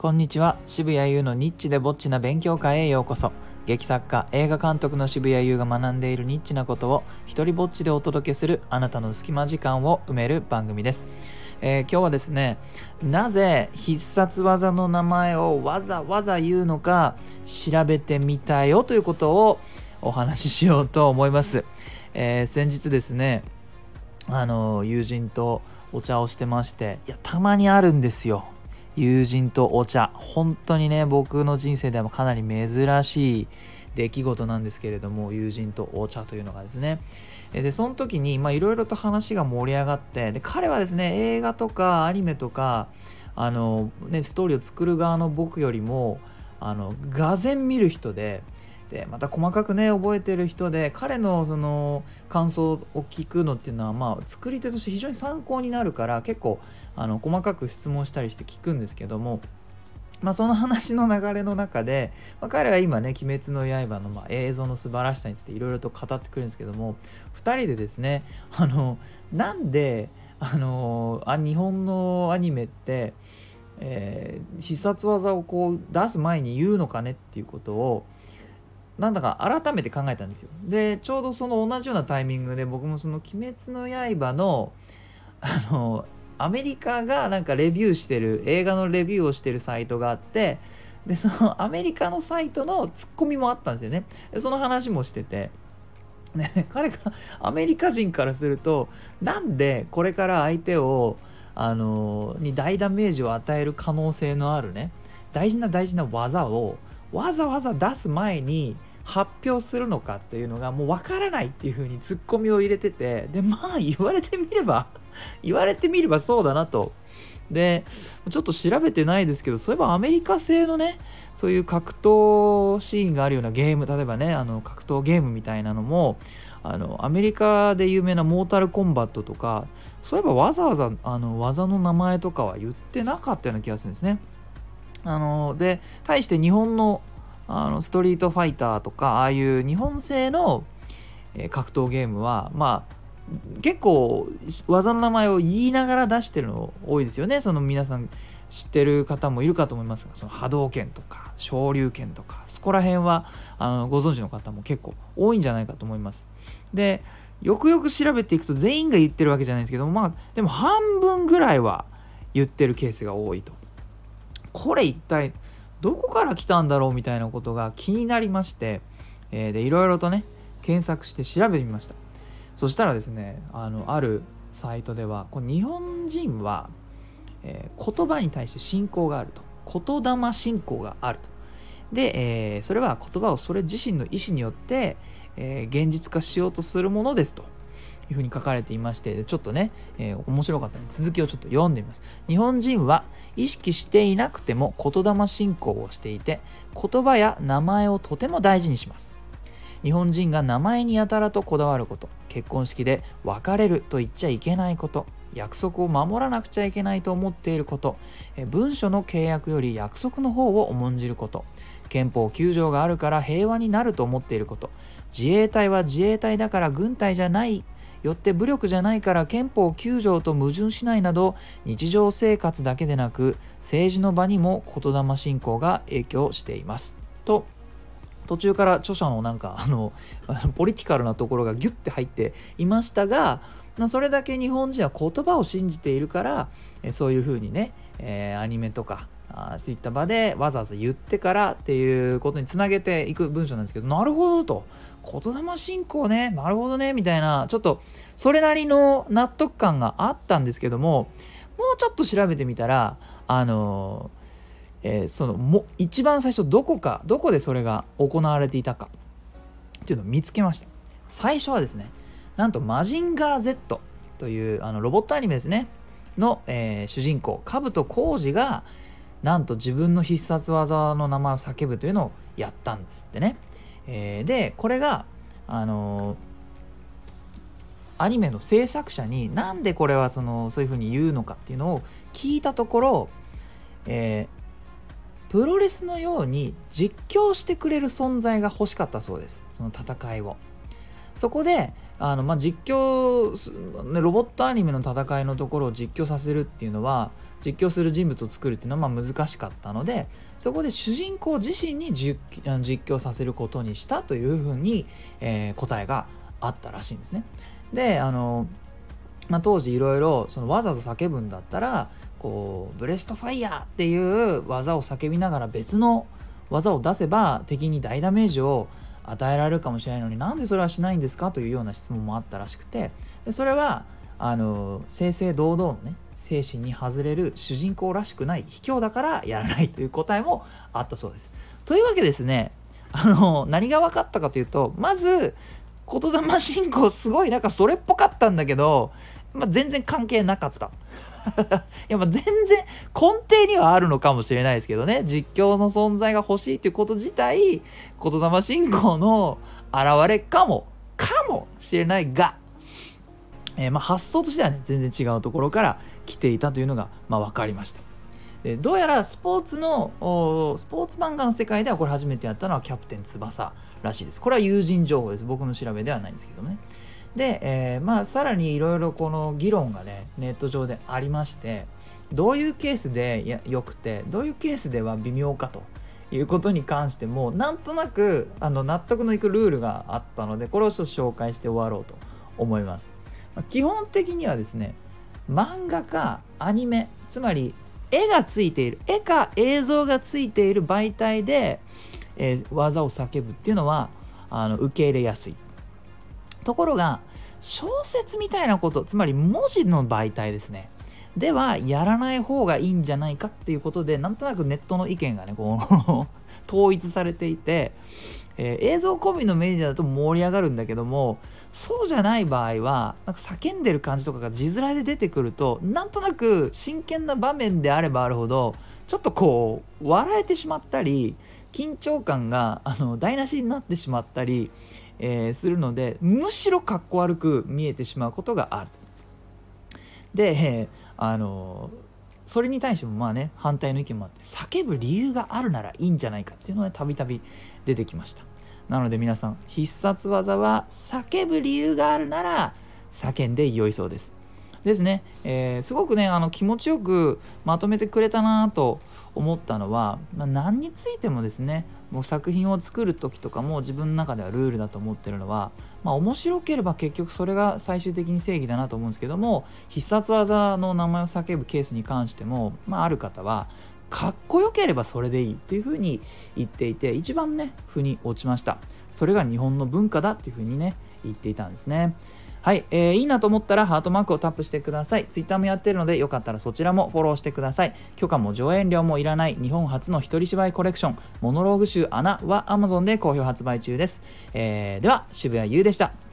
こんにちは。渋谷優のニッチでぼっちな勉強会へようこそ。劇作家映画監督の渋谷優が学んでいるニッチなことを一人ぼっちでお届けするあなたの隙間時間を埋める番組です、えー、今日はですねなぜ必殺技の名前をわざわざ言うのか調べてみたよということをお話ししようと思います、えー、先日ですねあの友人とお茶をしてましていやたまにあるんですよ。友人とお茶。本当にね僕の人生でもかなり珍しい出来事なんですけれども友人とお茶というのがですね。でその時にいろいろと話が盛り上がってで彼はですね映画とかアニメとかあの、ね、ストーリーを作る側の僕よりもあのがぜ見る人ででまた細かくね覚えてる人で彼のその感想を聞くのっていうのはまあ作り手として非常に参考になるから結構あの細かく質問したりして聞くんですけどもまあ、その話の流れの中で、まあ、彼が今ね「鬼滅の刃」のま映像の素晴らしさについていろいろと語ってくるんですけども2人でですねあのなんであのあ日本のアニメって、えー、必殺技をこう出す前に言うのかねっていうことをなんだか改めて考えたんですよ。でちょうどその同じようなタイミングで僕もその「鬼滅の刃の」あのアメリカがなんかレビューしてる映画のレビューをしてるサイトがあってでそのアメリカのサイトのツッコミもあったんですよねでその話もしててね彼がアメリカ人からするとなんでこれから相手をあのに大ダメージを与える可能性のあるね大事な大事な技をわざわざ出す前に発表するのかというのがもう分からないっていう風にツッコミを入れててでまあ言われてみれば 言われてみればそうだなとでちょっと調べてないですけどそういえばアメリカ製のねそういう格闘シーンがあるようなゲーム例えばねあの格闘ゲームみたいなのもあのアメリカで有名なモータルコンバットとかそういえばわざわざあの技の名前とかは言ってなかったような気がするんですね。あので対して日本のあのストリートファイターとかああいう日本製の、格闘ゲームはまあ結構技の名前を言いながら出してるの多いですよね。その皆さん知ってる方もいるかと思いますがその波動拳とか昇竜拳とかそこら辺はあのご存知の方も結構多いんじゃないかと思います。でよくよく調べていくと全員が言ってるわけじゃないですけどまあでも半分ぐらいは言ってるケースが多いと。これ一体どこから来たんだろうみたいなことが気になりまして、えー、でいろいろとね検索して調べてみました。そしたらですねあのあるサイトではこ日本人は、えー、言葉に対して信仰があると。言霊信仰があると。で、えー、それは言葉をそれ自身の意思によって、えー、現実化しようとするものですと。いうふうに書かれていましてちょっとね、えー、面白かったので続きをちょっと読んでみます。日本人は意識していなくても言霊信仰をしていて言葉や名前をとても大事にします。日本人が名前にやたらとこだわること結婚式で別れると言っちゃいけないこと約束を守らなくちゃいけないと思っていること文書の契約より約束の方を重んじること憲法9条があるから平和になると思っていること自衛隊は自衛隊だから軍隊じゃないよって武力じゃないから憲法9条と矛盾しないなど日常生活だけでなく政治の場にも言霊信仰が影響しています。と途中から著者のなんかあのポリティカルなところがギュッて入っていましたがそれだけ日本人は言葉を信じているからそういうふうにね、えー、アニメとかあそういった場でわざわざ言ってからっていうことにつなげていく文章なんですけどなるほどと言霊信仰ねなるほどねみたいなちょっとそれなりの納得感があったんですけどももうちょっと調べてみたらあのえー、そのも一番最初どこかどこでそれが行われていたかっていうのを見つけました。最初はですねなんとマジンガー Z というあのロボットアニメですねの、えー、主人公兜浩二がなんと自分の必殺技の名前を叫ぶというのをやったんですってね、えー、でこれがあのアニメの制作者になんでこれはそのそういうふうに言うのかっていうのを聞いたところ、えー、プロレスのように実況してくれる存在が欲しかったそうです。その戦いを。そこであの、まあ、実況、ロボットアニメの戦いのところを実況させるっていうのは実況する人物を作るっていうのはまあ難しかったのでそこで主人公自身に実況させることにしたというふうに、えー、答えがあったらしいんですね。であの、まあ、当時いろいろそのわざわざ叫ぶんだったらこうブレストファイヤーっていう技を叫びながら別の技を出せば敵に大ダメージを与えられるかもしれないのになんでそれはしないんですか？というような質問もあったらしくてでそれはあの正々堂々のね精神に外れる主人公らしくない卑怯だからやらないという答えもあったそうです。というわけですねあの何が分かったかというとまず言霊信仰すごいなんかそれっぽかったんだけど、まあ、全然関係なかった。いやまあ全然根底にはあるのかもしれないですけどね実況の存在が欲しいということ自体言霊信仰の現れかもかもしれないが、えー、まあ発想としてはね全然違うところから来ていたというのがまあ分かりました。でどうやらスポーツのスポーツ漫画の世界ではこれ初めてやったのはキャプテン翼らしいです。これは友人情報です。僕の調べではないんですけどね。で、えー、まあさらにいろいろこの議論がねネット上でありましてどういうケースでよくてどういうケースでは微妙かということに関してもなんとなくあの納得のいくルールがあったのでこれをちょっと紹介して終わろうと思います。基本的にはですね漫画かアニメつまり絵がついている絵か映像がついている媒体で、えー、技を叫ぶっていうのはあの受け入れやすい。ところが小説みたいなことつまり文字の媒体ですね。ではやらない方がいいんじゃないかっていうことでなんとなくネットの意見がねこう 統一されていて、えー、映像込みのメディアだと盛り上がるんだけどもそうじゃない場合はなんか叫んでる感じとかが字面で出てくるとなんとなく真剣な場面であればあるほどちょっとこう笑えてしまったり緊張感があの台無しになってしまったりえー、するのでむしろかっこ悪く見えてしまうことがある。で、えー、あのそれに対してもまあね反対の意見もあって叫ぶ理由があるならいいんじゃないかっていうのはたびたび出てきました。なので皆さん必殺技は叫ぶ理由があるなら叫んで良いそうです。ですね、えー、すごくねあの気持ちよくまとめてくれたなと思ったのは、まあ、何についてもですねもう作品を作る時とかも自分の中ではルールだと思ってるのは、まあ、面白ければ結局それが最終的に正義だなと思うんですけども必殺技の名前を叫ぶケースに関しても、まあ、ある方はかっこよければそれでいいっていうふうに言っていて一番ね腑に落ちました。それが日本の文化だっていうふうにね言っていたんですね。はい、えー、いいなと思ったらハートマークをタップしてください。ツイッターもやってるのでよかったらそちらもフォローしてください。許可も上演料もいらない日本初の一人芝居コレクション、モノローグ集穴は Amazon で好評発売中です。えー、では、渋谷優でした。